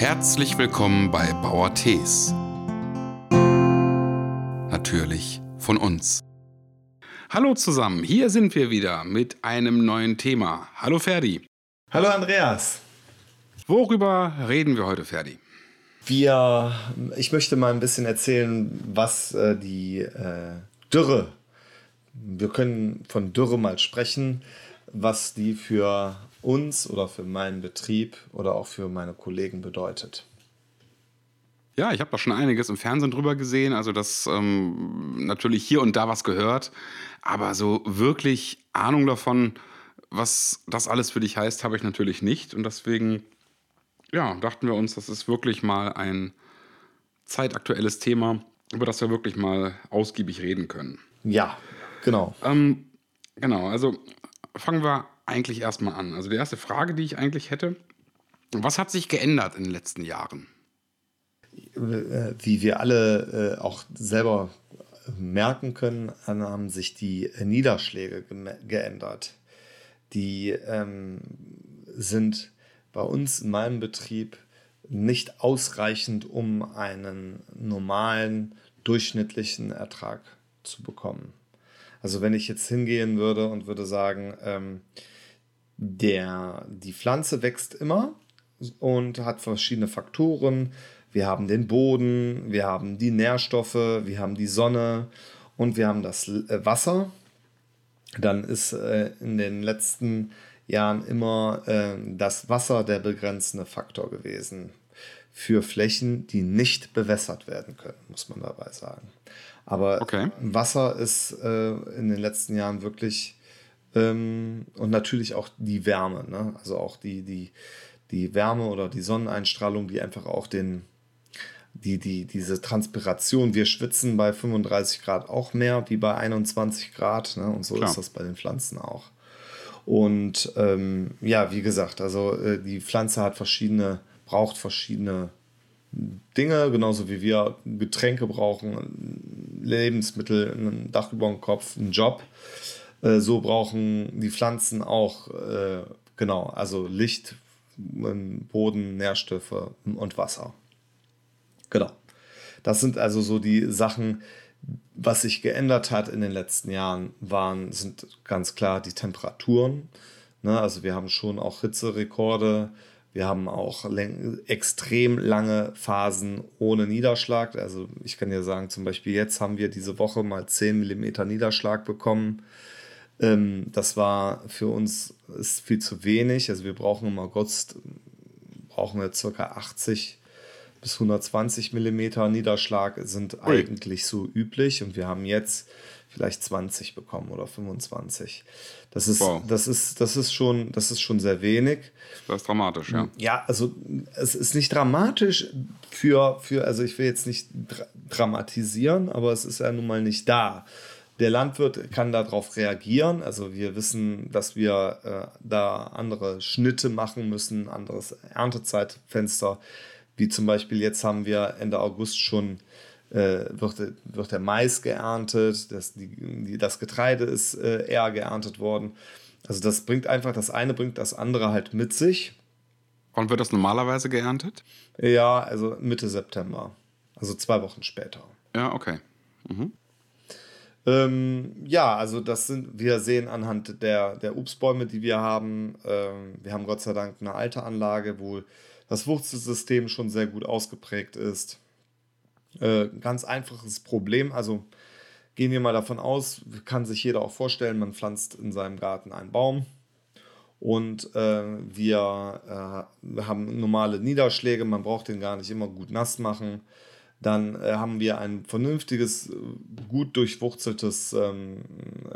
Herzlich willkommen bei Bauer Tees. Natürlich von uns. Hallo zusammen, hier sind wir wieder mit einem neuen Thema. Hallo Ferdi. Hallo Andreas. Worüber reden wir heute, Ferdi? Wir, ich möchte mal ein bisschen erzählen, was äh, die äh, Dürre, wir können von Dürre mal sprechen, was die für uns oder für meinen Betrieb oder auch für meine Kollegen bedeutet. Ja, ich habe da schon einiges im Fernsehen drüber gesehen, also das ähm, natürlich hier und da was gehört, aber so wirklich Ahnung davon, was das alles für dich heißt, habe ich natürlich nicht und deswegen ja, dachten wir uns, das ist wirklich mal ein zeitaktuelles Thema, über das wir wirklich mal ausgiebig reden können. Ja, genau. Ähm, genau, also fangen wir eigentlich erstmal an. Also die erste Frage, die ich eigentlich hätte, was hat sich geändert in den letzten Jahren? Wie wir alle äh, auch selber merken können, haben sich die Niederschläge geändert. Die ähm, sind bei uns in meinem Betrieb nicht ausreichend, um einen normalen, durchschnittlichen Ertrag zu bekommen. Also wenn ich jetzt hingehen würde und würde sagen, ähm, der, die Pflanze wächst immer und hat verschiedene Faktoren. Wir haben den Boden, wir haben die Nährstoffe, wir haben die Sonne und wir haben das äh, Wasser. Dann ist äh, in den letzten Jahren immer äh, das Wasser der begrenzende Faktor gewesen für Flächen, die nicht bewässert werden können, muss man dabei sagen. Aber okay. Wasser ist in den letzten Jahren wirklich ähm, und natürlich auch die Wärme, ne? also auch die, die, die Wärme oder die Sonneneinstrahlung, die einfach auch den, die, die, diese Transpiration, wir schwitzen bei 35 Grad auch mehr wie bei 21 Grad ne? und so Klar. ist das bei den Pflanzen auch. Und ähm, ja, wie gesagt, also äh, die Pflanze hat verschiedene, braucht verschiedene Dinge, genauso wie wir Getränke brauchen, Lebensmittel, ein Dach über dem Kopf, einen Job. Äh, so brauchen die Pflanzen auch, äh, genau, also Licht, Boden, Nährstoffe und Wasser. Genau. Das sind also so die Sachen, was sich geändert hat in den letzten Jahren, waren, sind ganz klar die Temperaturen. Ne? Also wir haben schon auch Hitzerekorde, wir haben auch extrem lange Phasen ohne Niederschlag. Also ich kann dir sagen, zum Beispiel jetzt haben wir diese Woche mal 10 mm Niederschlag bekommen. Ähm, das war für uns ist viel zu wenig. Also wir brauchen im August brauchen wir ca. 80 bis 120 Millimeter Niederschlag sind Ui. eigentlich so üblich und wir haben jetzt vielleicht 20 bekommen oder 25. Das ist, wow. das ist, das ist schon, das ist schon sehr wenig. Das ist dramatisch, ja. Ja, also es ist nicht dramatisch für, für also ich will jetzt nicht dra dramatisieren, aber es ist ja nun mal nicht da. Der Landwirt kann darauf reagieren. Also wir wissen, dass wir äh, da andere Schnitte machen müssen, anderes Erntezeitfenster. Wie zum Beispiel jetzt haben wir Ende August schon äh, wird, wird der Mais geerntet, das, die, das Getreide ist äh, eher geerntet worden. Also das bringt einfach, das eine bringt das andere halt mit sich. Wann wird das normalerweise geerntet? Ja, also Mitte September. Also zwei Wochen später. Ja, okay. Mhm. Ähm, ja, also das sind, wir sehen anhand der, der Obstbäume, die wir haben, ähm, wir haben Gott sei Dank eine alte Anlage, wo das Wurzelsystem schon sehr gut ausgeprägt ist. Äh, ganz einfaches Problem, also gehen wir mal davon aus, kann sich jeder auch vorstellen, man pflanzt in seinem Garten einen Baum und äh, wir äh, haben normale Niederschläge, man braucht den gar nicht immer gut nass machen dann äh, haben wir ein vernünftiges, gut durchwurzeltes, ähm,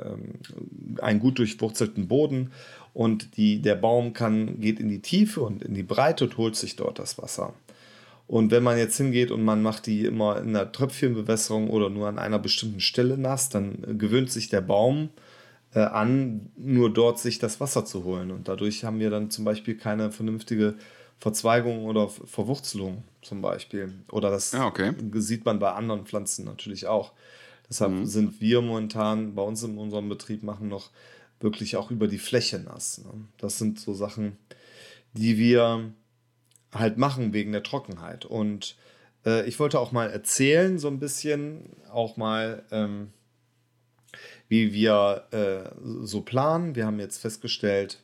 ähm, einen gut durchwurzelten Boden und die, der Baum kann, geht in die Tiefe und in die Breite und holt sich dort das Wasser. Und wenn man jetzt hingeht und man macht die immer in einer Tröpfchenbewässerung oder nur an einer bestimmten Stelle nass, dann gewöhnt sich der Baum äh, an, nur dort sich das Wasser zu holen. Und dadurch haben wir dann zum Beispiel keine vernünftige Verzweigung oder Verwurzelung zum Beispiel. Oder das ja, okay. sieht man bei anderen Pflanzen natürlich auch. Deshalb mhm. sind wir momentan bei uns in unserem Betrieb machen noch wirklich auch über die Fläche nass. Ne? Das sind so Sachen, die wir halt machen wegen der Trockenheit. Und äh, ich wollte auch mal erzählen, so ein bisschen, auch mal, ähm, wie wir äh, so planen. Wir haben jetzt festgestellt,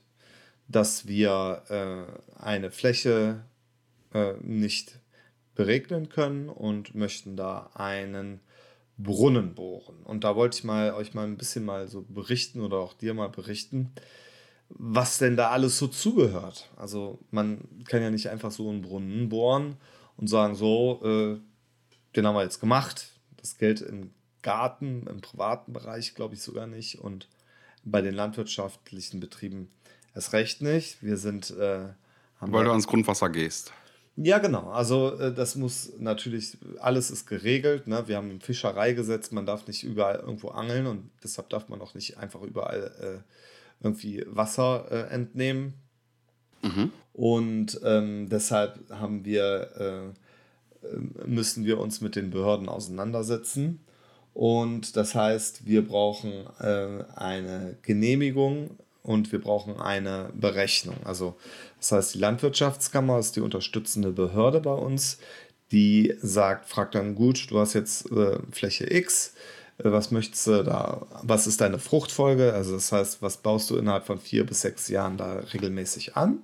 dass wir äh, eine Fläche äh, nicht beregnen können und möchten da einen Brunnen bohren. Und da wollte ich mal euch mal ein bisschen mal so berichten oder auch dir mal berichten, was denn da alles so zugehört. Also man kann ja nicht einfach so einen Brunnen bohren und sagen, so, äh, den haben wir jetzt gemacht. Das Geld im Garten, im privaten Bereich glaube ich sogar nicht und bei den landwirtschaftlichen Betrieben erst recht nicht. Wir sind... Äh, Weil du ans Grundwasser gehst. Ja, genau. Also äh, das muss natürlich, alles ist geregelt. Ne? Wir haben ein Fischereigesetz, man darf nicht überall irgendwo angeln und deshalb darf man auch nicht einfach überall äh, irgendwie Wasser äh, entnehmen. Mhm. Und ähm, deshalb haben wir, äh, müssen wir uns mit den Behörden auseinandersetzen. Und das heißt, wir brauchen äh, eine Genehmigung und wir brauchen eine Berechnung. Also das heißt, die Landwirtschaftskammer ist die unterstützende Behörde bei uns, die sagt, fragt dann gut, du hast jetzt äh, Fläche X, äh, was möchtest du da, was ist deine Fruchtfolge? Also das heißt, was baust du innerhalb von vier bis sechs Jahren da regelmäßig an?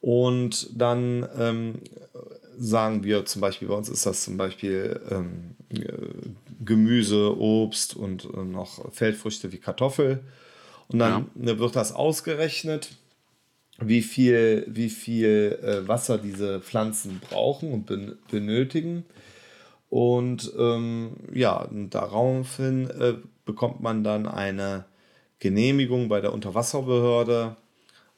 Und dann ähm, sagen wir zum Beispiel, bei uns ist das zum Beispiel ähm, Gemüse, Obst und äh, noch Feldfrüchte wie Kartoffel. Und dann ja. wird das ausgerechnet, wie viel, wie viel äh, Wasser diese Pflanzen brauchen und ben benötigen. Und ähm, ja, daraufhin äh, bekommt man dann eine Genehmigung bei der Unterwasserbehörde,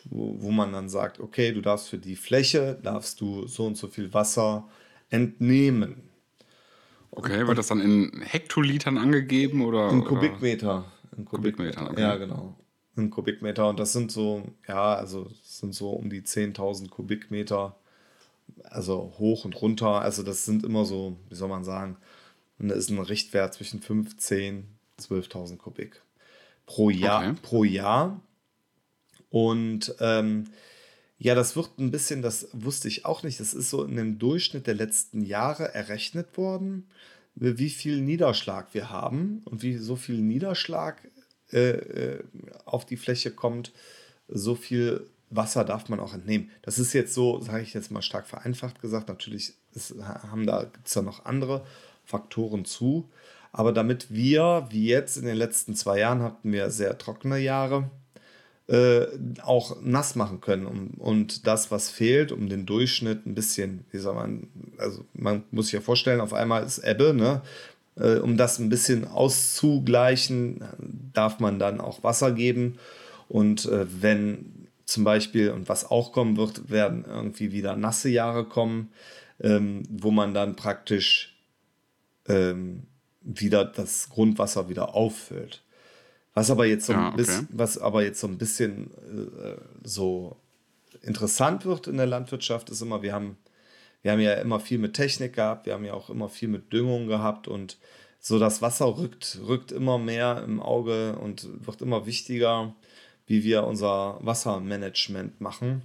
wo, wo man dann sagt, okay, du darfst für die Fläche, darfst du so und so viel Wasser entnehmen. Okay, wird das dann in Hektolitern angegeben oder? In Kubikmeter. In Kubikmetern, okay. Ja, genau. In Kubikmeter. Und das sind so, ja, also sind so um die 10.000 Kubikmeter. Also hoch und runter. Also das sind immer so, wie soll man sagen, da ist ein Richtwert zwischen 15.000 12.000 Kubik pro Jahr. Okay. Pro Jahr. Und ähm, ja, das wird ein bisschen, das wusste ich auch nicht, das ist so in dem Durchschnitt der letzten Jahre errechnet worden, wie viel Niederschlag wir haben und wie so viel Niederschlag äh, äh, auf die Fläche kommt, so viel Wasser darf man auch entnehmen. Das ist jetzt so, sage ich jetzt mal stark vereinfacht gesagt. Natürlich ist, haben da, gibt es da noch andere Faktoren zu. Aber damit wir, wie jetzt in den letzten zwei Jahren, hatten wir sehr trockene Jahre, äh, auch nass machen können. Um, und das, was fehlt, um den Durchschnitt ein bisschen, wie soll man, also man muss sich ja vorstellen, auf einmal ist Ebbe, ne? Äh, um das ein bisschen auszugleichen, darf man dann auch Wasser geben. Und äh, wenn zum Beispiel, und was auch kommen wird, werden irgendwie wieder nasse Jahre kommen, ähm, wo man dann praktisch ähm, wieder das Grundwasser wieder auffüllt. Was aber jetzt so ein, ja, okay. bisschen, was aber jetzt so, ein bisschen äh, so interessant wird in der Landwirtschaft, ist immer, wir haben wir haben ja immer viel mit Technik gehabt, wir haben ja auch immer viel mit Düngung gehabt und so das Wasser rückt, rückt immer mehr im Auge und wird immer wichtiger, wie wir unser Wassermanagement machen.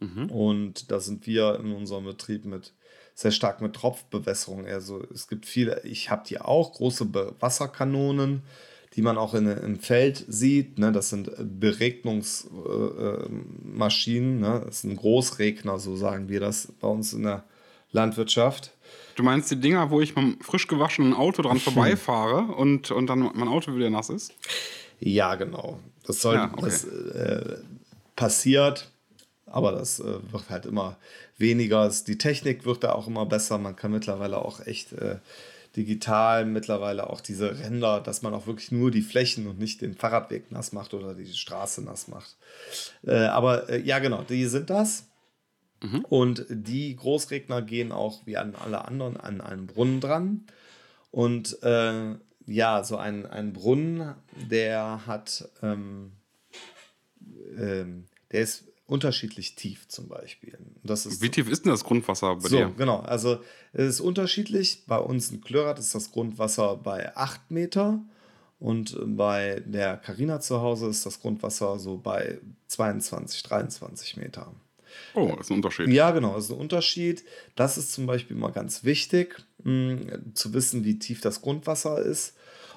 Mhm. Und da sind wir in unserem Betrieb mit sehr stark mit Tropfbewässerung. Also es gibt viele, ich habe die auch, große Be Wasserkanonen, die man auch in, im Feld sieht. Ne? Das sind Beregnungsmaschinen, äh, ne? das sind Großregner, so sagen wir das bei uns in der Landwirtschaft. Du meinst die Dinger, wo ich mit einem frisch gewaschenen Auto dran vorbeifahre und, und dann mein Auto wieder nass ist? Ja, genau. Das soll ja, okay. das, äh, passiert, aber das äh, wird halt immer weniger. Die Technik wird da auch immer besser. Man kann mittlerweile auch echt äh, digital mittlerweile auch diese Ränder, dass man auch wirklich nur die Flächen und nicht den Fahrradweg nass macht oder die Straße nass macht. Äh, aber äh, ja, genau, die sind das. Mhm. Und die Großregner gehen auch wie an alle anderen an einen Brunnen dran. Und äh, ja, so ein, ein Brunnen, der hat, ähm, ähm, der ist unterschiedlich tief zum Beispiel. Das ist Wie tief ist denn das Grundwasser bei so, dir? Genau, also es ist unterschiedlich. Bei uns in Klörath ist das Grundwasser bei 8 Meter und bei der Carina zu Hause ist das Grundwasser so bei 22, 23 Meter. Oh, ist ein Unterschied. Ja, genau, das ist ein Unterschied. Das ist zum Beispiel mal ganz wichtig, mh, zu wissen, wie tief das Grundwasser ist.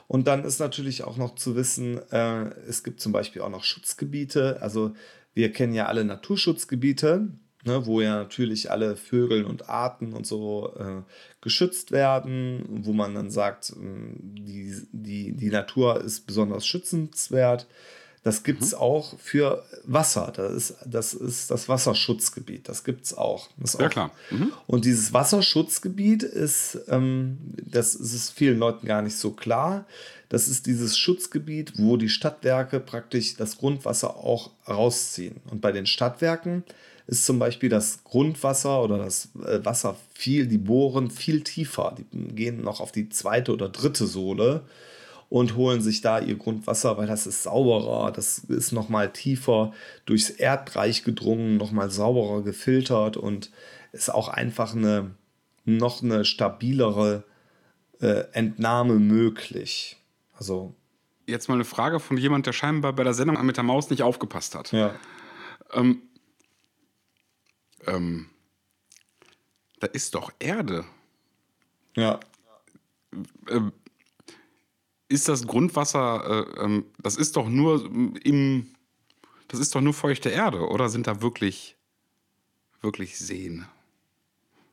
Und dann ist natürlich auch noch zu wissen, äh, es gibt zum Beispiel auch noch Schutzgebiete. Also wir kennen ja alle Naturschutzgebiete, ne, wo ja natürlich alle Vögel und Arten und so äh, geschützt werden, wo man dann sagt, die, die, die Natur ist besonders schützenswert. Das gibt es mhm. auch für Wasser. Das ist, das ist das Wasserschutzgebiet. Das gibt es auch. Das ja, auch. klar. Mhm. Und dieses Wasserschutzgebiet ist, ähm, das ist vielen Leuten gar nicht so klar. Das ist dieses Schutzgebiet, wo die Stadtwerke praktisch das Grundwasser auch rausziehen. Und bei den Stadtwerken ist zum Beispiel das Grundwasser oder das äh, Wasser viel, die bohren viel tiefer. Die gehen noch auf die zweite oder dritte Sohle und holen sich da ihr Grundwasser, weil das ist sauberer, das ist nochmal tiefer durchs Erdreich gedrungen, nochmal sauberer gefiltert und ist auch einfach eine noch eine stabilere äh, Entnahme möglich. Also jetzt mal eine Frage von jemand, der scheinbar bei der Sendung mit der Maus nicht aufgepasst hat. Ja. Ähm, ähm, da ist doch Erde. Ja. Ähm, ist das Grundwasser, äh, ähm, das ist doch nur im, das ist doch nur feuchte Erde, oder sind da wirklich, wirklich Seen?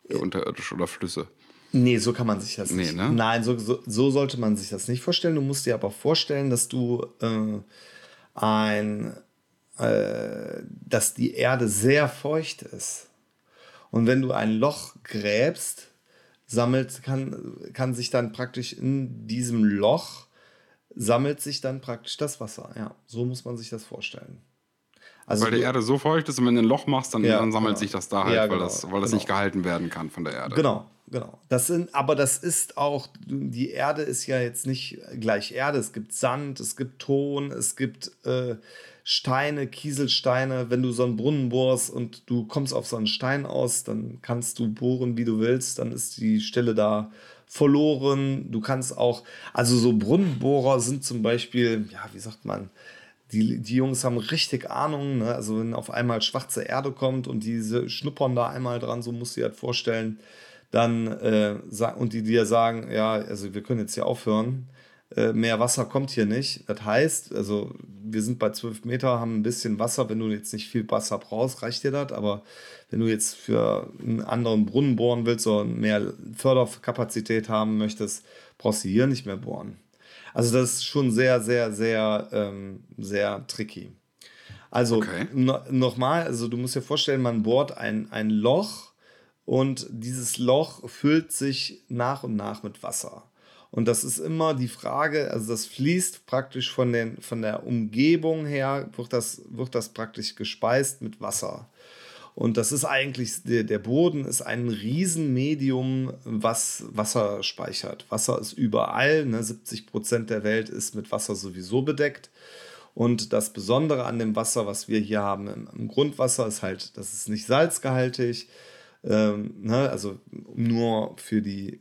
Äh, unterirdisch oder Flüsse? Nee, so kann man sich das nee, nicht. Ne? Nein, so, so, so, sollte man sich das nicht vorstellen. Du musst dir aber vorstellen, dass du äh, ein, äh, dass die Erde sehr feucht ist. Und wenn du ein Loch gräbst, sammelt, kann, kann sich dann praktisch in diesem Loch sammelt sich dann praktisch das Wasser. Ja, so muss man sich das vorstellen. Also weil die Erde so feucht ist und wenn du ein Loch machst, dann, ja, dann sammelt genau. sich das da halt, ja, genau, weil das, weil das genau. nicht gehalten werden kann von der Erde. Genau, genau. Das sind, aber das ist auch, die Erde ist ja jetzt nicht gleich Erde. Es gibt Sand, es gibt Ton, es gibt äh, Steine, Kieselsteine. Wenn du so einen Brunnen bohrst und du kommst auf so einen Stein aus, dann kannst du bohren, wie du willst. Dann ist die Stelle da verloren. Du kannst auch, also so Brunnenbohrer sind zum Beispiel, ja, wie sagt man, die, die Jungs haben richtig Ahnung. Ne? Also wenn auf einmal schwarze Erde kommt und diese schnuppern da einmal dran, so musst du dir halt vorstellen, dann äh, und die dir sagen, ja, also wir können jetzt hier aufhören, äh, mehr Wasser kommt hier nicht. Das heißt, also wir sind bei 12 Meter, haben ein bisschen Wasser. Wenn du jetzt nicht viel Wasser brauchst, reicht dir das. Aber wenn du jetzt für einen anderen Brunnen bohren willst oder mehr Förderkapazität haben möchtest, brauchst du hier nicht mehr bohren. Also das ist schon sehr, sehr, sehr, ähm, sehr tricky. Also okay. no, nochmal, also du musst dir vorstellen, man bohrt ein, ein Loch und dieses Loch füllt sich nach und nach mit Wasser. Und das ist immer die Frage, also das fließt praktisch von, den, von der Umgebung her, wird das, wird das praktisch gespeist mit Wasser. Und das ist eigentlich, der, Boden ist ein Riesenmedium, was Wasser speichert. Wasser ist überall, ne? 70 Prozent der Welt ist mit Wasser sowieso bedeckt. Und das Besondere an dem Wasser, was wir hier haben im, im Grundwasser, ist halt, das ist nicht salzgehaltig. Ähm, ne? Also nur für die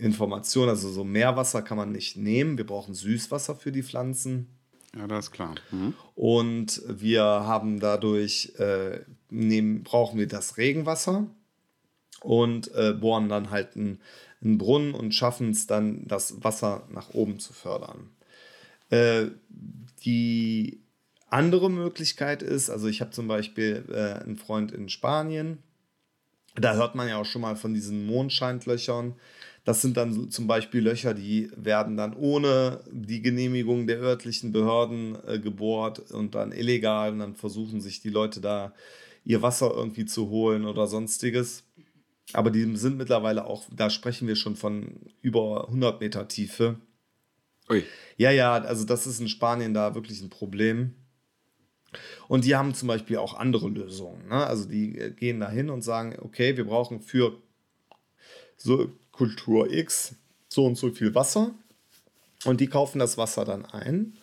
Information, also so Meerwasser kann man nicht nehmen. Wir brauchen Süßwasser für die Pflanzen. Ja, das ist klar. Mhm. Und wir haben dadurch, äh, nehmen, brauchen wir das Regenwasser und äh, bohren dann halt einen, einen Brunnen und schaffen es dann, das Wasser nach oben zu fördern. Äh, die andere Möglichkeit ist, also ich habe zum Beispiel äh, einen Freund in Spanien, da hört man ja auch schon mal von diesen Mondscheinlöchern. Das sind dann zum Beispiel Löcher, die werden dann ohne die Genehmigung der örtlichen Behörden äh, gebohrt und dann illegal und dann versuchen sich die Leute da ihr Wasser irgendwie zu holen oder sonstiges. Aber die sind mittlerweile auch, da sprechen wir schon von über 100 Meter Tiefe. Ui. Ja, ja, also das ist in Spanien da wirklich ein Problem. Und die haben zum Beispiel auch andere Lösungen. Ne? Also die äh, gehen da hin und sagen, okay, wir brauchen für so Kultur X so und so viel Wasser und die kaufen das Wasser dann ein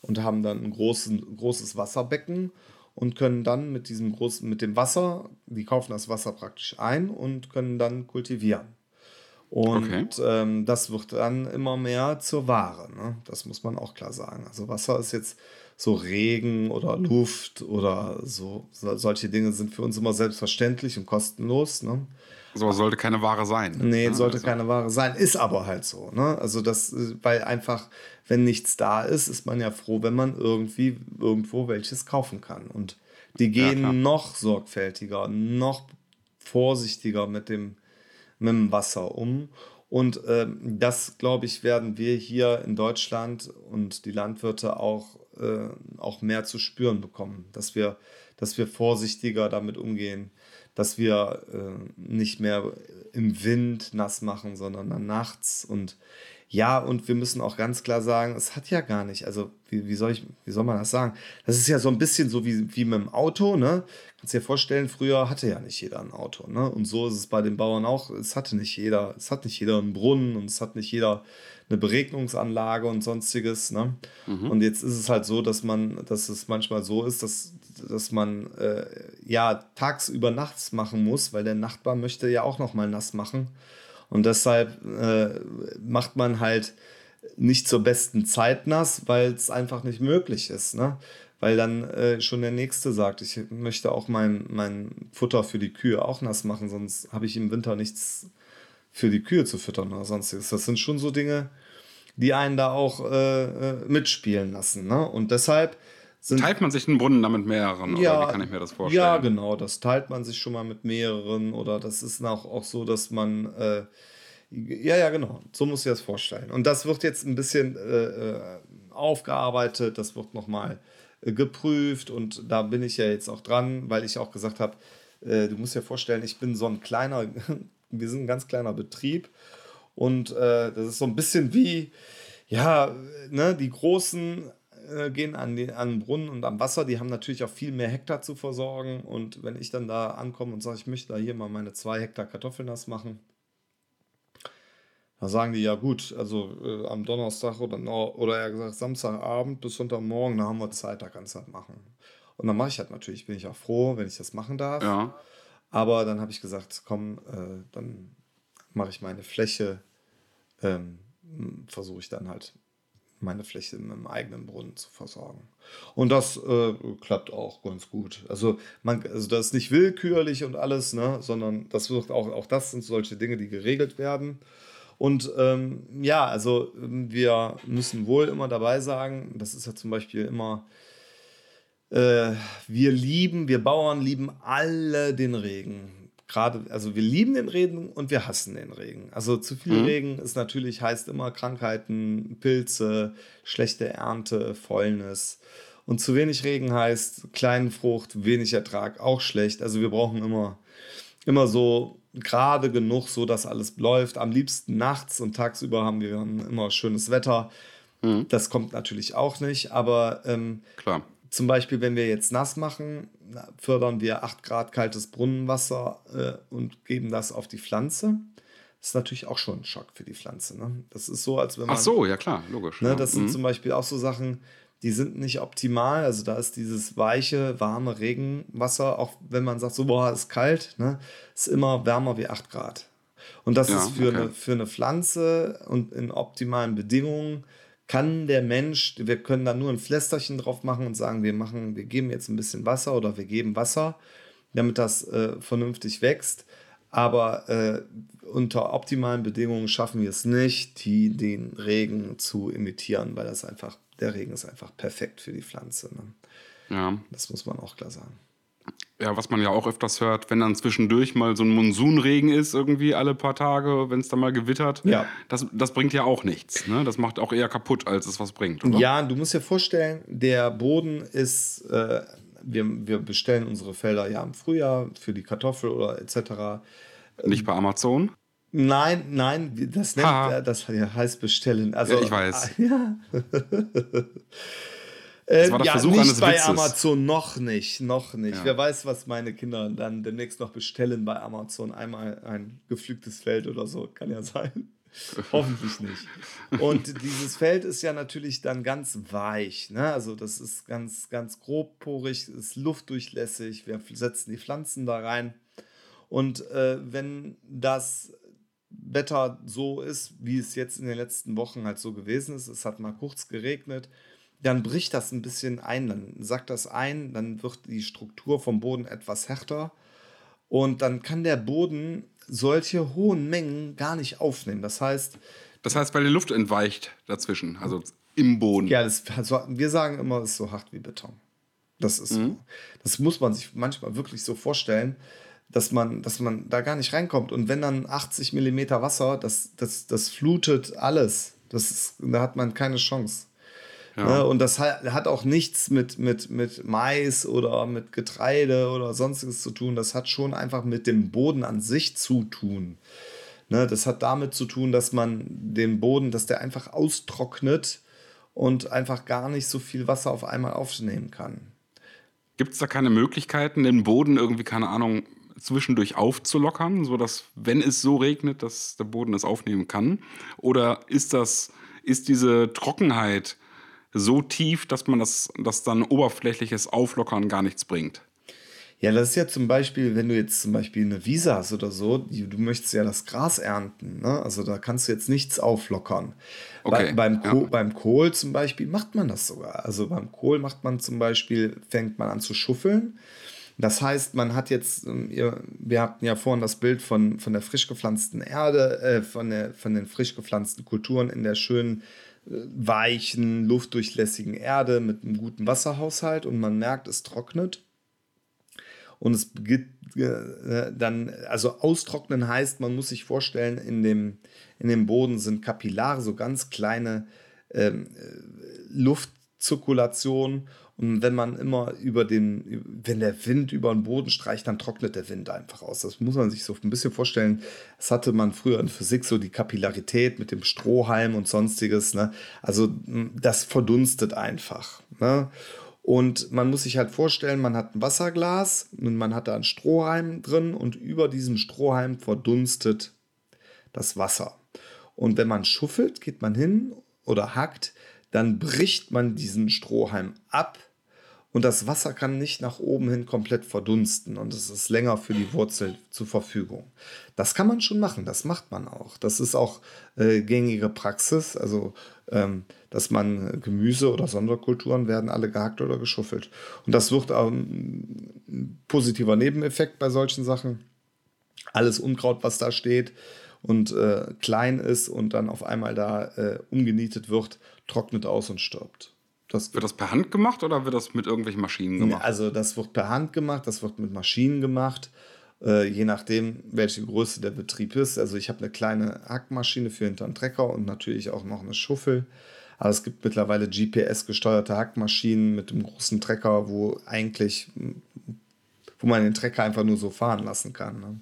und haben dann ein großen, großes Wasserbecken und können dann mit diesem großen, mit dem Wasser, die kaufen das Wasser praktisch ein und können dann kultivieren. Und okay. ähm, das wird dann immer mehr zur Ware. Ne? Das muss man auch klar sagen. Also Wasser ist jetzt so Regen oder Luft oder so, so solche Dinge sind für uns immer selbstverständlich und kostenlos. Ne? So sollte keine Ware sein. Nee, sollte also. keine Ware sein. Ist aber halt so. Ne? Also das, weil einfach, wenn nichts da ist, ist man ja froh, wenn man irgendwie irgendwo welches kaufen kann. Und die gehen ja, noch sorgfältiger, noch vorsichtiger mit dem, mit dem Wasser um. Und ähm, das, glaube ich, werden wir hier in Deutschland und die Landwirte auch, äh, auch mehr zu spüren bekommen, dass wir, dass wir vorsichtiger damit umgehen, dass wir äh, nicht mehr im Wind nass machen, sondern nachts. Und ja, und wir müssen auch ganz klar sagen, es hat ja gar nicht, also wie, wie, soll ich, wie soll man das sagen? Das ist ja so ein bisschen so wie, wie mit dem Auto, ne? Kannst dir vorstellen, früher hatte ja nicht jeder ein Auto, ne? Und so ist es bei den Bauern auch. Es hatte nicht jeder, es hat nicht jeder einen Brunnen und es hat nicht jeder eine Beregnungsanlage und sonstiges, ne? Mhm. Und jetzt ist es halt so, dass man, dass es manchmal so ist, dass, dass man äh, ja tagsüber nachts machen muss, weil der Nachbar möchte ja auch noch mal nass machen. Und deshalb äh, macht man halt nicht zur besten Zeit nass, weil es einfach nicht möglich ist. Ne? Weil dann äh, schon der Nächste sagt, ich möchte auch mein, mein Futter für die Kühe auch nass machen, sonst habe ich im Winter nichts für die Kühe zu füttern oder sonstiges. Das sind schon so Dinge, die einen da auch äh, äh mitspielen lassen. Ne? Und deshalb teilt man sich einen Brunnen dann mit mehreren? Ja, oder wie kann ich mir das vorstellen? Ja, genau. Das teilt man sich schon mal mit mehreren. Oder das ist auch, auch so, dass man. Äh, ja, ja, genau. So muss ich das vorstellen. Und das wird jetzt ein bisschen äh, äh aufgearbeitet. Das wird nochmal äh, geprüft. Und da bin ich ja jetzt auch dran, weil ich auch gesagt habe, äh, du musst dir vorstellen, ich bin so ein kleiner. wir sind ein ganz kleiner Betrieb. Und äh, das ist so ein bisschen wie. Ja, ne, die großen äh, gehen an den, an den Brunnen und am Wasser. Die haben natürlich auch viel mehr Hektar zu versorgen. Und wenn ich dann da ankomme und sage, ich möchte da hier mal meine zwei Hektar Kartoffeln nass machen, da sagen die, ja gut, also äh, am Donnerstag oder, oder eher gesagt Samstagabend bis Sonntagmorgen, da haben wir Zeit, da kannst du das machen. Und dann mache ich halt natürlich, bin ich auch froh, wenn ich das machen darf. Ja. Aber dann habe ich gesagt, komm, äh, dann mache ich meine Fläche, ähm, versuche ich dann halt meine Fläche mit einem eigenen Brunnen zu versorgen. Und das äh, klappt auch ganz gut. Also, man, also das ist nicht willkürlich und alles, ne, sondern das wird auch, auch das sind solche Dinge, die geregelt werden. Und ähm, ja, also wir müssen wohl immer dabei sagen, das ist ja zum Beispiel immer, äh, wir lieben, wir Bauern lieben alle den Regen gerade, also wir lieben den Regen und wir hassen den Regen. Also zu viel mhm. Regen ist natürlich, heißt immer Krankheiten, Pilze, schlechte Ernte, Fäulnis. Und zu wenig Regen heißt kleinen Frucht, wenig Ertrag, auch schlecht. Also wir brauchen immer, immer so gerade genug, so dass alles läuft. Am liebsten nachts und tagsüber haben wir immer schönes Wetter. Mhm. Das kommt natürlich auch nicht, aber ähm, Klar. Zum Beispiel, wenn wir jetzt nass machen, fördern wir 8 Grad kaltes Brunnenwasser äh, und geben das auf die Pflanze. Das ist natürlich auch schon ein Schock für die Pflanze. Ne? Das ist so, als wenn man. Ach so, ja klar, logisch. Ne, ja. Das sind mhm. zum Beispiel auch so Sachen, die sind nicht optimal. Also da ist dieses weiche, warme Regenwasser, auch wenn man sagt, so, boah, ist kalt, ne, ist immer wärmer wie 8 Grad. Und das ja, ist für, okay. eine, für eine Pflanze und in optimalen Bedingungen kann der Mensch, wir können da nur ein Flästerchen drauf machen und sagen, wir machen, wir geben jetzt ein bisschen Wasser oder wir geben Wasser, damit das äh, vernünftig wächst. Aber äh, unter optimalen Bedingungen schaffen wir es nicht, die, den Regen zu imitieren, weil das einfach, der Regen ist einfach perfekt für die Pflanze. Ne? Ja. Das muss man auch klar sagen ja, was man ja auch öfters hört, wenn dann zwischendurch mal so ein Monsunregen ist, irgendwie alle paar Tage, wenn es dann mal gewittert, ja. das, das bringt ja auch nichts. Ne? Das macht auch eher kaputt, als es was bringt. Oder? Ja, du musst dir vorstellen, der Boden ist, äh, wir, wir bestellen unsere Felder ja im Frühjahr für die Kartoffel oder etc. Nicht bei Amazon? Nein, nein, das nennt, das heißt bestellen. Also, ja, ich weiß. Ja. Das war der ja, Versuch nicht eines bei Witzes. Amazon, noch nicht, noch nicht. Ja. Wer weiß, was meine Kinder dann demnächst noch bestellen bei Amazon. Einmal ein gepflügtes Feld oder so, kann ja sein. Hoffentlich nicht. Und dieses Feld ist ja natürlich dann ganz weich. Ne? Also das ist ganz, ganz grobporig, ist luftdurchlässig. Wir setzen die Pflanzen da rein. Und äh, wenn das Wetter so ist, wie es jetzt in den letzten Wochen halt so gewesen ist, es hat mal kurz geregnet, dann bricht das ein bisschen ein, dann sackt das ein, dann wird die Struktur vom Boden etwas härter und dann kann der Boden solche hohen Mengen gar nicht aufnehmen. Das heißt. Das heißt, weil die Luft entweicht dazwischen, also im Boden. Ja, das, also wir sagen immer, es ist so hart wie Beton. Das ist, mhm. das muss man sich manchmal wirklich so vorstellen, dass man, dass man da gar nicht reinkommt. Und wenn dann 80 Millimeter Wasser, das, das, das flutet alles. Das ist, da hat man keine Chance. Ja. Ne? Und das hat, auch nichts mit, mit, mit Mais oder mit Getreide oder sonstiges zu tun. Das hat schon einfach mit dem Boden an sich zu tun. Ne? Das hat damit zu tun, dass man den Boden, dass der einfach austrocknet und einfach gar nicht so viel Wasser auf einmal aufnehmen kann. Gibt es da keine Möglichkeiten, den Boden irgendwie, keine Ahnung, zwischendurch aufzulockern, sodass, wenn es so regnet, dass der Boden es aufnehmen kann? Oder ist das, ist diese Trockenheit so tief, dass man das, dass dann oberflächliches Auflockern gar nichts bringt. Ja, das ist ja zum Beispiel, wenn du jetzt zum Beispiel eine Wiese hast oder so, die, du möchtest ja das Gras ernten. Ne? Also da kannst du jetzt nichts auflockern. Okay, Bei, beim, Kohl, ja. beim Kohl zum Beispiel macht man das sogar. Also beim Kohl macht man zum Beispiel, fängt man an zu schuffeln. Das heißt, man hat jetzt, ähm, wir hatten ja vorhin das Bild von, von der frisch gepflanzten Erde, äh, von, der, von den frisch gepflanzten Kulturen in der schönen weichen, luftdurchlässigen Erde mit einem guten Wasserhaushalt und man merkt, es trocknet. Und es gibt äh, dann, also austrocknen heißt, man muss sich vorstellen, in dem, in dem Boden sind Kapillare, so ganz kleine ähm, äh, Luftzirkulationen und wenn man immer über den, wenn der Wind über den Boden streicht, dann trocknet der Wind einfach aus. Das muss man sich so ein bisschen vorstellen. Das hatte man früher in Physik so die Kapillarität mit dem Strohhalm und sonstiges. Ne? Also das verdunstet einfach. Ne? Und man muss sich halt vorstellen, man hat ein Wasserglas und man hat da einen Strohhalm drin und über diesem Strohhalm verdunstet das Wasser. Und wenn man schuffelt, geht man hin oder hackt, dann bricht man diesen Strohhalm ab und das Wasser kann nicht nach oben hin komplett verdunsten und es ist länger für die Wurzel zur Verfügung. Das kann man schon machen, das macht man auch. Das ist auch äh, gängige Praxis, also ähm, dass man Gemüse oder Sonderkulturen werden alle gehackt oder geschuffelt. Und das wird ähm, ein positiver Nebeneffekt bei solchen Sachen. Alles Unkraut, was da steht und äh, klein ist und dann auf einmal da äh, umgenietet wird, trocknet aus und stirbt. Das wird das per Hand gemacht oder wird das mit irgendwelchen Maschinen gemacht? Also das wird per Hand gemacht, das wird mit Maschinen gemacht, äh, je nachdem, welche Größe der Betrieb ist. Also ich habe eine kleine Hackmaschine für hinter einen Trecker und natürlich auch noch eine Schuffel. Aber es gibt mittlerweile GPS-gesteuerte Hackmaschinen mit einem großen Trecker, wo eigentlich, wo man den Trecker einfach nur so fahren lassen kann. Ne?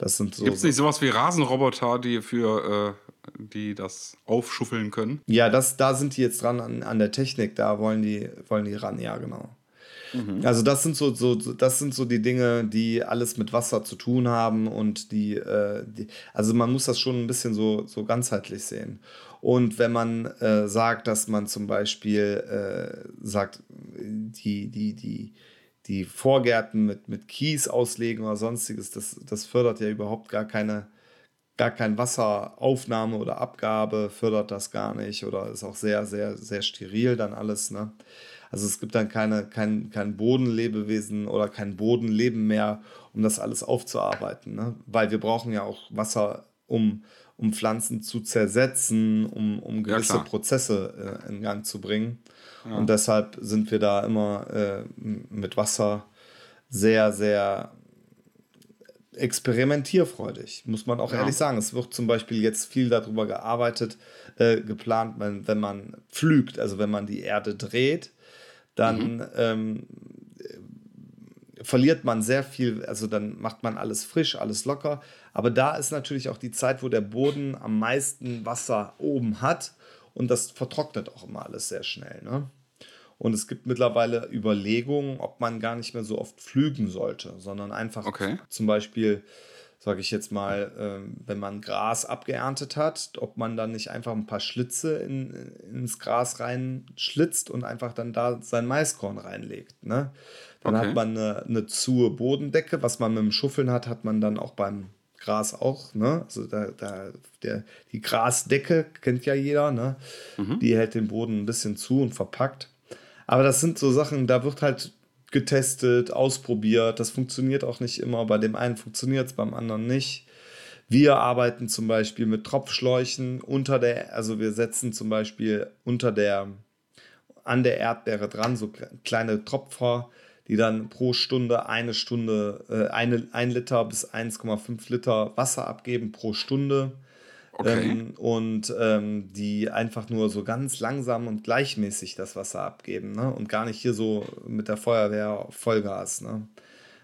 Das sind so. Gibt es nicht sowas wie Rasenroboter, die für äh, die das aufschuffeln können. Ja, das, da sind die jetzt dran an, an der Technik, da wollen die, wollen die ran, ja, genau. Mhm. Also das sind so, so, das sind so die Dinge, die alles mit Wasser zu tun haben und die, äh, die also man muss das schon ein bisschen so, so ganzheitlich sehen. Und wenn man äh, sagt, dass man zum Beispiel äh, sagt, die, die, die, die Vorgärten mit, mit Kies auslegen oder sonstiges, das, das fördert ja überhaupt gar keine gar kein Wasseraufnahme oder Abgabe, fördert das gar nicht oder ist auch sehr, sehr, sehr steril dann alles. Ne? Also es gibt dann keine, kein, kein Bodenlebewesen oder kein Bodenleben mehr, um das alles aufzuarbeiten. Ne? Weil wir brauchen ja auch Wasser, um, um Pflanzen zu zersetzen, um, um gewisse ja, Prozesse äh, in Gang zu bringen. Ja. Und deshalb sind wir da immer äh, mit Wasser sehr, sehr experimentierfreudig, muss man auch ja. ehrlich sagen. Es wird zum Beispiel jetzt viel darüber gearbeitet, äh, geplant, wenn, wenn man pflügt, also wenn man die Erde dreht, dann mhm. ähm, verliert man sehr viel, also dann macht man alles frisch, alles locker. Aber da ist natürlich auch die Zeit, wo der Boden am meisten Wasser oben hat und das vertrocknet auch immer alles sehr schnell. Ne? Und es gibt mittlerweile Überlegungen, ob man gar nicht mehr so oft flügen sollte, sondern einfach okay. zum Beispiel, sage ich jetzt mal, ähm, wenn man Gras abgeerntet hat, ob man dann nicht einfach ein paar Schlitze in, ins Gras reinschlitzt und einfach dann da sein Maiskorn reinlegt. Ne? Dann okay. hat man eine, eine zuhe Bodendecke. Was man mit dem Schuffeln hat, hat man dann auch beim Gras auch, ne? Also da, da, der, die Grasdecke kennt ja jeder, ne? Mhm. Die hält den Boden ein bisschen zu und verpackt. Aber das sind so Sachen, da wird halt getestet, ausprobiert. Das funktioniert auch nicht immer. Bei dem einen funktioniert es, beim anderen nicht. Wir arbeiten zum Beispiel mit Tropfschläuchen unter der, also wir setzen zum Beispiel unter der, an der Erdbeere dran so kleine Tropfer, die dann pro Stunde eine Stunde, äh, eine, ein Liter bis 1,5 Liter Wasser abgeben pro Stunde. Okay. Ähm, und ähm, die einfach nur so ganz langsam und gleichmäßig das Wasser abgeben ne? und gar nicht hier so mit der Feuerwehr Vollgas. Ne?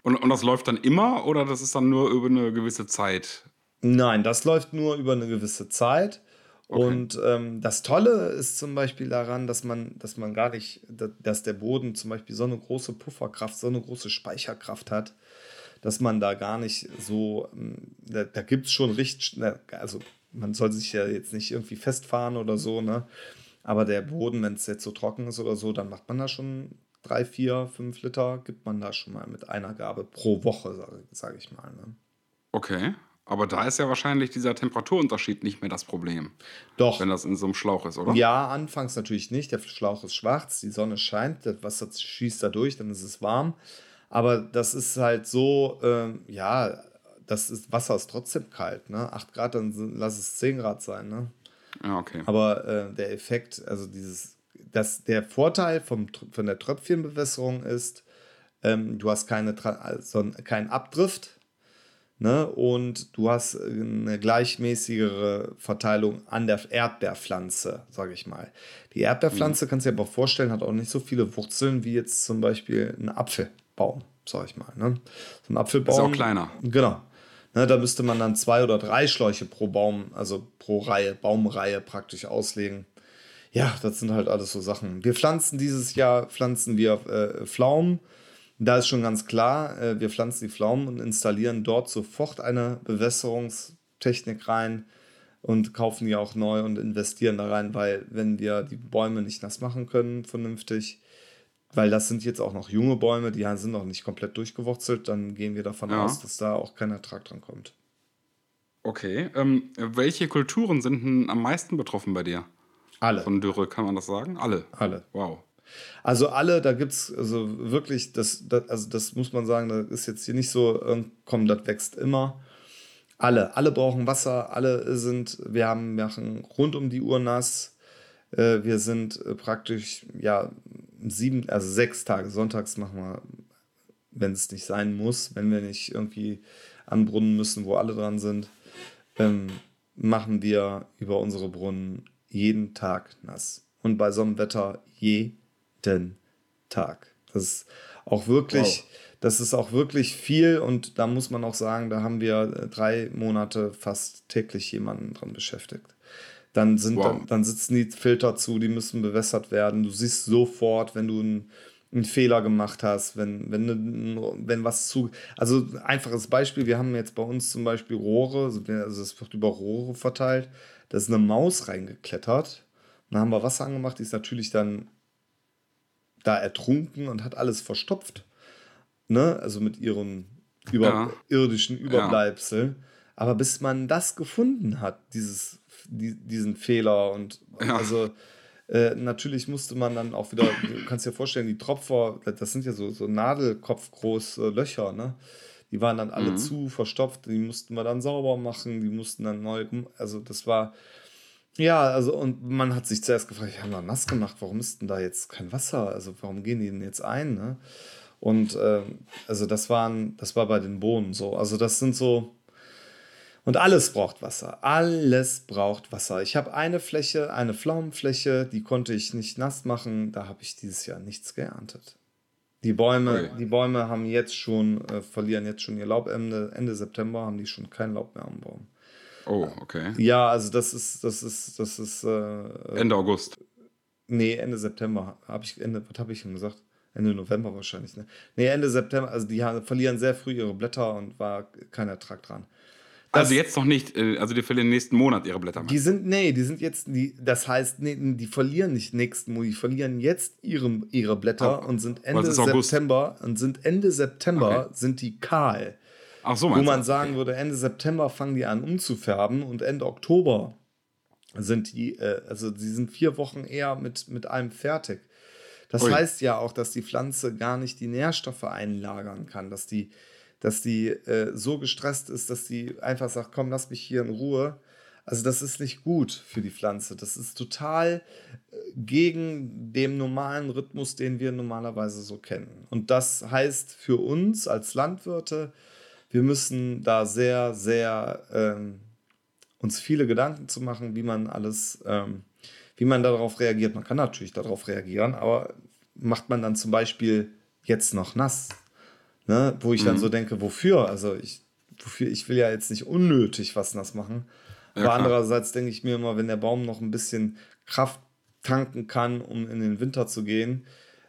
Und, und das läuft dann immer oder das ist dann nur über eine gewisse Zeit? Nein, das läuft nur über eine gewisse Zeit. Okay. Und ähm, das Tolle ist zum Beispiel daran, dass man, dass man gar nicht, dass der Boden zum Beispiel so eine große Pufferkraft, so eine große Speicherkraft hat, dass man da gar nicht so, hm, da, da gibt es schon richtig, also man soll sich ja jetzt nicht irgendwie festfahren oder so, ne? Aber der Boden, wenn es jetzt so trocken ist oder so, dann macht man da schon drei, vier, fünf Liter, gibt man da schon mal mit einer Gabe pro Woche, sage sag ich mal. Ne? Okay. Aber da ist ja wahrscheinlich dieser Temperaturunterschied nicht mehr das Problem. Doch. Wenn das in so einem Schlauch ist, oder? Ja, anfangs natürlich nicht. Der Schlauch ist schwarz, die Sonne scheint, das Wasser schießt da durch, dann ist es warm. Aber das ist halt so, ähm, ja, das ist, Wasser ist trotzdem kalt. Ne? 8 Grad, dann lass es 10 Grad sein. Ne? Ja, okay. Aber äh, der Effekt, also dieses, das, der Vorteil vom, von der Tröpfchenbewässerung ist, ähm, du hast keine, also keinen Abdrift Ne? Und du hast eine gleichmäßigere Verteilung an der Erdbeerpflanze, sage ich mal. Die Erdbeerpflanze, mhm. kannst du dir aber vorstellen, hat auch nicht so viele Wurzeln wie jetzt zum Beispiel ein Apfelbaum, sage ich mal. Ne? So ein Apfelbaum. Ist auch kleiner. Genau. Ne, da müsste man dann zwei oder drei Schläuche pro Baum, also pro Reihe, Baumreihe praktisch auslegen. Ja, das sind halt alles so Sachen. Wir pflanzen dieses Jahr, pflanzen wir äh, Pflaumen da ist schon ganz klar, äh, wir pflanzen die Pflaumen und installieren dort sofort eine Bewässerungstechnik rein und kaufen die auch neu und investieren da rein, weil wenn wir die Bäume nicht nass machen können vernünftig, weil das sind jetzt auch noch junge Bäume, die sind noch nicht komplett durchgewurzelt, dann gehen wir davon ja. aus, dass da auch kein Ertrag dran kommt. Okay, ähm, welche Kulturen sind denn am meisten betroffen bei dir? Alle. Von Dürre kann man das sagen? Alle. Alle. Wow. Also alle, da gibt es also wirklich, das, das, also das muss man sagen, das ist jetzt hier nicht so, komm, das wächst immer. Alle, alle brauchen Wasser, alle sind, wir haben, machen rund um die Uhr nass. Äh, wir sind äh, praktisch, ja, sieben, also sechs Tage, sonntags machen wir, wenn es nicht sein muss, wenn wir nicht irgendwie anbrunnen müssen, wo alle dran sind, ähm, machen wir über unsere Brunnen jeden Tag nass. Und bei so einem Wetter jeden jeden Tag. Das ist auch wirklich, wow. das ist auch wirklich viel und da muss man auch sagen, da haben wir äh, drei Monate fast täglich jemanden dran beschäftigt. Dann, sind, wow. dann, dann sitzen die Filter zu, die müssen bewässert werden. Du siehst sofort, wenn du einen, einen Fehler gemacht hast, wenn, wenn, wenn was zu. Also einfaches Beispiel, wir haben jetzt bei uns zum Beispiel Rohre, also es wird über Rohre verteilt. Da ist eine Maus reingeklettert. Dann haben wir Wasser angemacht, die ist natürlich dann da ertrunken und hat alles verstopft. Ne? Also mit ihren über ja. irdischen Überbleibseln. Ja. Aber bis man das gefunden hat, dieses, die, diesen Fehler und ja. also äh, natürlich musste man dann auch wieder, du kannst dir vorstellen, die Tropfer, das sind ja so, so Nadelkopfgroße Löcher, ne? Die waren dann alle mhm. zu verstopft, die mussten wir dann sauber machen, die mussten dann neu, also das war, ja, also und man hat sich zuerst gefragt, wir haben da nass gemacht, warum ist denn da jetzt kein Wasser? Also warum gehen die denn jetzt ein? Ne? Und äh, also das waren, das war bei den Bohnen so. Also das sind so. Und alles braucht Wasser. Alles braucht Wasser. Ich habe eine Fläche, eine Pflaumenfläche, die konnte ich nicht nass machen. Da habe ich dieses Jahr nichts geerntet. Die Bäume, die Bäume haben jetzt schon, äh, verlieren jetzt schon ihr Laub. Ende, Ende September haben die schon kein Laub mehr am Baum. Oh, okay. Ja, also das ist, das ist, das ist. Äh, Ende August. Nee, Ende September. Habe ich, Ende, was habe ich denn gesagt? Ende November wahrscheinlich, ne? Nee, Ende September, also die verlieren sehr früh ihre Blätter und war kein Ertrag dran. Das, also jetzt noch nicht, äh, also die verlieren nächsten Monat ihre Blätter. Die sind, nee, die sind jetzt, die, das heißt, nee, die verlieren nicht nächsten Monat, die verlieren jetzt ihre, ihre Blätter oh, und sind Ende September und sind Ende September okay. sind die kahl. So, Wo man sagen würde, Ende September fangen die an umzufärben und Ende Oktober sind die, äh, also sie sind vier Wochen eher mit, mit allem fertig. Das Ui. heißt ja auch, dass die Pflanze gar nicht die Nährstoffe einlagern kann, dass die, dass die äh, so gestresst ist, dass die einfach sagt, komm, lass mich hier in Ruhe. Also das ist nicht gut für die Pflanze. Das ist total äh, gegen dem normalen Rhythmus, den wir normalerweise so kennen. Und das heißt für uns als Landwirte, wir müssen da sehr, sehr ähm, uns viele Gedanken zu machen, wie man alles, ähm, wie man darauf reagiert. Man kann natürlich darauf reagieren, aber macht man dann zum Beispiel jetzt noch nass, ne? wo ich dann so denke, wofür? Also ich, wofür? Ich will ja jetzt nicht unnötig was nass machen. Ja, aber klar. andererseits denke ich mir immer, wenn der Baum noch ein bisschen Kraft tanken kann, um in den Winter zu gehen,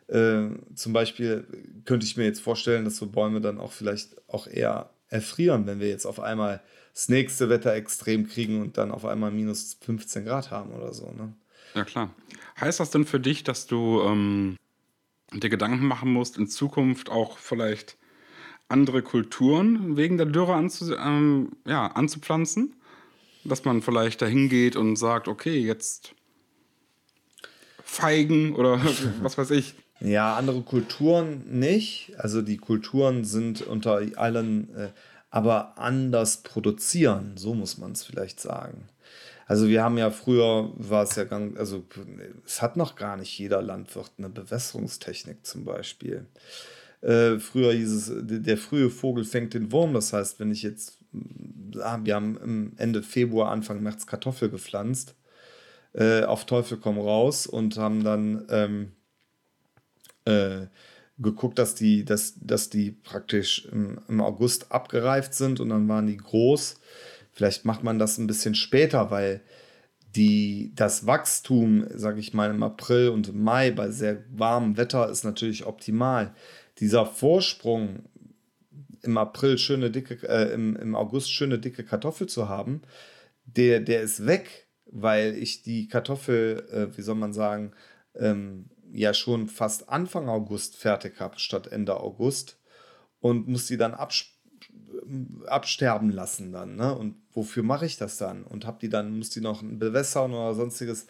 äh, zum Beispiel könnte ich mir jetzt vorstellen, dass so Bäume dann auch vielleicht auch eher erfrieren, wenn wir jetzt auf einmal das nächste Wetter extrem kriegen und dann auf einmal minus 15 Grad haben oder so. Ne? Ja, klar. Heißt das denn für dich, dass du ähm, dir Gedanken machen musst, in Zukunft auch vielleicht andere Kulturen wegen der Dürre anzu, ähm, ja, anzupflanzen? Dass man vielleicht dahin geht und sagt, okay, jetzt Feigen oder was weiß ich. Ja, andere Kulturen nicht. Also die Kulturen sind unter allen, äh, aber anders produzieren, so muss man es vielleicht sagen. Also wir haben ja früher, war es ja gang, also es hat noch gar nicht jeder Landwirt eine Bewässerungstechnik zum Beispiel. Äh, früher hieß es, der frühe Vogel fängt den Wurm. Das heißt, wenn ich jetzt, ah, wir haben Ende Februar, Anfang März Kartoffel gepflanzt, äh, auf Teufel komm raus und haben dann ähm, äh, geguckt, dass die, dass, dass die praktisch im, im August abgereift sind und dann waren die groß. Vielleicht macht man das ein bisschen später, weil die, das Wachstum, sage ich mal, im April und im Mai bei sehr warmem Wetter ist natürlich optimal. Dieser Vorsprung im April schöne dicke, äh, im, im August schöne dicke Kartoffel zu haben, der, der ist weg, weil ich die Kartoffel, äh, wie soll man sagen, ähm, ja schon fast Anfang August fertig habe, statt Ende August und muss die dann abs absterben lassen dann. Ne? Und wofür mache ich das dann? Und habe die dann, muss die noch bewässern oder sonstiges.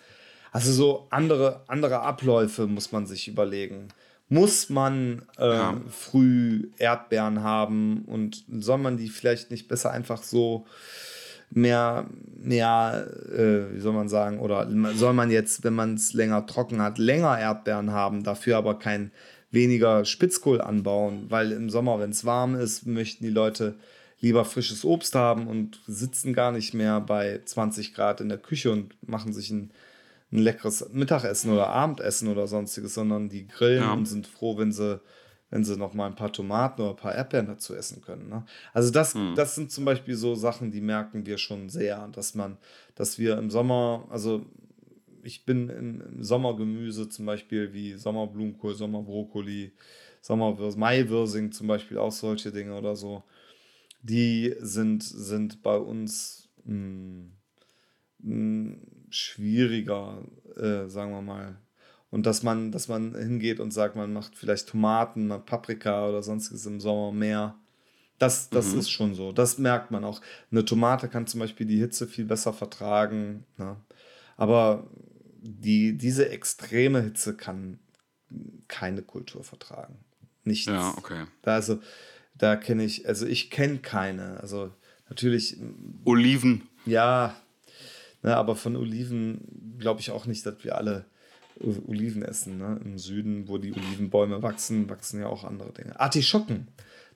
Also so andere, andere Abläufe muss man sich überlegen. Muss man äh, Ja. früh Erdbeeren haben und soll man die vielleicht nicht besser einfach so mehr, mehr äh, wie soll man sagen, oder soll man jetzt, wenn man es länger trocken hat, länger Erdbeeren haben, dafür aber kein weniger Spitzkohl anbauen, weil im Sommer, wenn es warm ist, möchten die Leute lieber frisches Obst haben und sitzen gar nicht mehr bei 20 Grad in der Küche und machen sich ein, ein leckeres Mittagessen oder Abendessen oder sonstiges, sondern die grillen Ja. und sind froh, wenn sie wenn sie noch mal ein paar Tomaten oder ein paar Erdbeeren dazu essen können. Ne? Also das, das sind zum Beispiel so Sachen, die merken wir schon sehr, dass man, dass wir im Sommer, also ich bin im, Sommergemüse zum Beispiel wie Sommerblumenkohl, Sommerbrokkoli, Sommerwirsing, Maiwirsing zum Beispiel auch solche Dinge oder so. Die sind, sind bei uns mh, mh, schwieriger, äh, sagen wir mal. Und dass man, dass man hingeht und sagt, man macht vielleicht Tomaten, Paprika oder sonstiges im Sommer mehr. Das, das ist schon so. Das merkt man auch. Eine Tomate kann zum Beispiel die Hitze viel besser vertragen. Ne? Aber die, diese extreme Hitze kann keine Kultur vertragen. Nichts. Ja, okay. Da also, da kenne ich, also ich kenne keine. Also natürlich, Oliven. ja, ne, aber von Oliven glaube ich auch nicht, dass wir alle Oliven essen. Ne? Im Süden, wo die Olivenbäume wachsen, wachsen ja auch andere Dinge. Artischocken.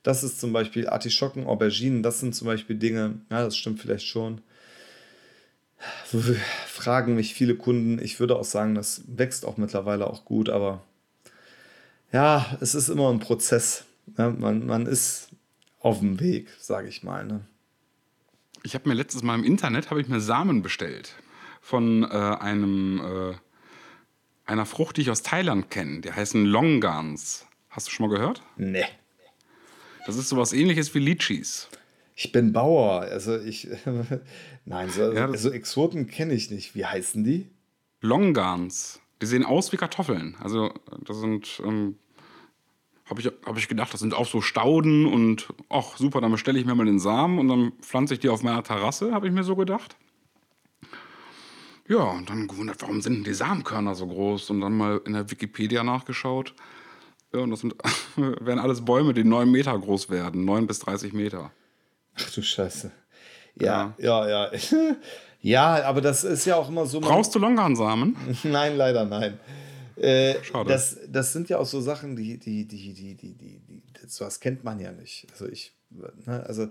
Das ist zum Beispiel Artischocken, Auberginen, das sind zum Beispiel Dinge, ja, das stimmt vielleicht schon. Fragen mich viele Kunden. Ich würde auch sagen, das wächst auch mittlerweile auch gut, aber ja, es ist immer ein Prozess. Ne? Man, man ist auf dem Weg, sage ich mal. Ne? Ich habe mir letztes Mal im Internet ich mir Samen bestellt von äh, einem äh, einer Frucht, die ich aus Thailand kenne. Die heißen Longans. Hast du schon mal gehört? Nee. Das ist sowas ähnliches wie Litchis. Ich bin Bauer, also ich. Nein, so, Ja, also Exoten kenne ich nicht. Wie heißen die? Longans. Die sehen aus wie Kartoffeln. Also das sind ähm, habe ich, hab ich gedacht, das sind auch so Stauden und ach super, dann bestelle ich mir mal den Samen und dann pflanze ich die auf meiner Terrasse, habe ich mir so gedacht. Ja, und dann gewundert, warum sind denn die Samenkörner so groß? Und dann mal in der Wikipedia nachgeschaut. Ja, und das sind, werden alles Bäume, die 9 Meter groß werden, 9 bis 30 Meter. Ach du Scheiße. Ja, ja, ja. Ja, ja aber das ist ja auch immer so. Brauchst du Longansamen? nein, leider nein. Äh, Schade. Das, das sind ja auch so Sachen, die, die, die, die, die, die, die sowas kennt man ja nicht. Also ich, ne, also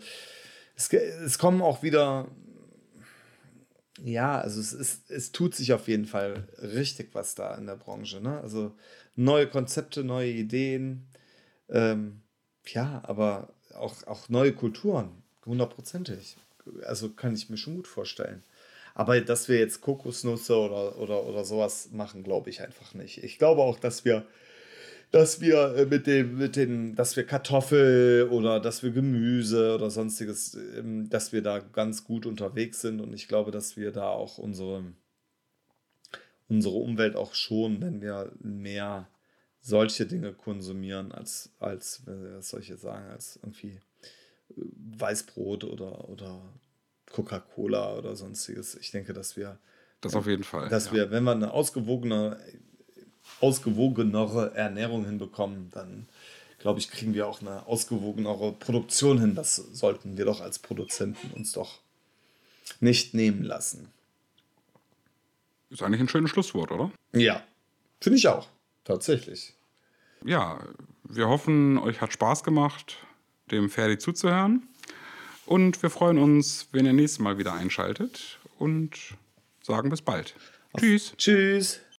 es, es kommen auch wieder, ja, also es, ist, es tut sich auf jeden Fall richtig was da in der Branche. Ne? Also neue Konzepte, neue Ideen, ähm, ja, aber auch, auch neue Kulturen, hundertprozentig. Also kann ich mir schon gut vorstellen. Aber dass wir jetzt Kokosnüsse oder, oder, oder sowas machen, glaube ich einfach nicht. Ich glaube auch, dass wir, dass wir äh, mit dem, mit den, dass wir Kartoffel oder dass wir Gemüse oder sonstiges, ähm, dass wir da ganz gut unterwegs sind. Und ich glaube, dass wir da auch unsere, unsere Umwelt auch schon, wenn wir mehr solche Dinge konsumieren, als, als was soll ich jetzt sagen, als irgendwie äh, Weißbrot oder, oder Coca-Cola oder sonstiges. Ich denke, dass wir. Das auf jeden Fall. Dass ja. wir, wenn wir eine ausgewogene, ausgewogenere Ernährung hinbekommen, dann glaube ich, kriegen wir auch eine ausgewogenere Produktion hin. Das sollten wir doch als Produzenten uns doch nicht nehmen lassen. Ist eigentlich ein schönes Schlusswort, oder? Ja, finde ich auch. Tatsächlich. Ja, wir hoffen, euch hat Spaß gemacht, dem Ferdi zuzuhören. Und wir freuen uns, wenn ihr nächstes Mal wieder einschaltet und sagen bis bald. Auf. Tschüss. Tschüss.